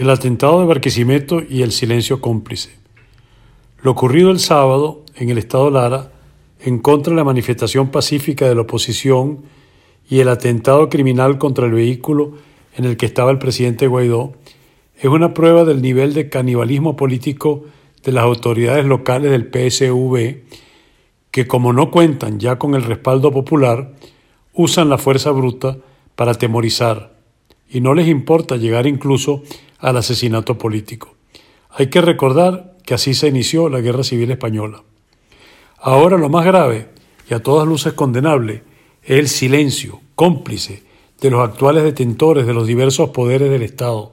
el atentado de Barquisimeto y el silencio cómplice. Lo ocurrido el sábado en el estado Lara, en contra de la manifestación pacífica de la oposición y el atentado criminal contra el vehículo en el que estaba el presidente Guaidó, es una prueba del nivel de canibalismo político de las autoridades locales del PSV, que como no cuentan ya con el respaldo popular, usan la fuerza bruta para atemorizar, y no les importa llegar incluso al asesinato político. Hay que recordar que así se inició la Guerra Civil Española. Ahora lo más grave, y a todas luces condenable, es el silencio cómplice de los actuales detentores de los diversos poderes del Estado.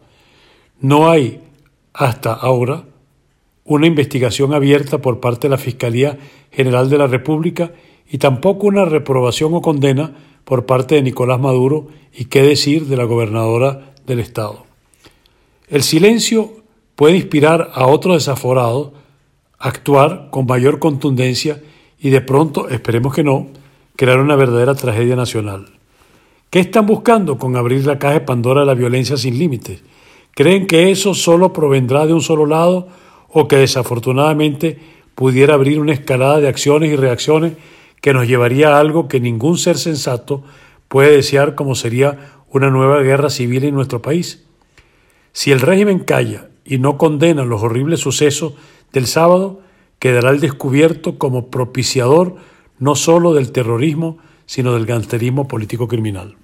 No hay, hasta ahora, una investigación abierta por parte de la Fiscalía General de la República y tampoco una reprobación o condena por parte de Nicolás Maduro y qué decir de la gobernadora del Estado. El silencio puede inspirar a otros desaforados a actuar con mayor contundencia y de pronto, esperemos que no, crear una verdadera tragedia nacional. ¿Qué están buscando con abrir la caja de Pandora de la violencia sin límites? ¿Creen que eso solo provendrá de un solo lado o que desafortunadamente pudiera abrir una escalada de acciones y reacciones que nos llevaría a algo que ningún ser sensato puede desear como sería una nueva guerra civil en nuestro país? Si el régimen calla y no condena los horribles sucesos del sábado, quedará al descubierto como propiciador no solo del terrorismo, sino del gangsterismo político criminal.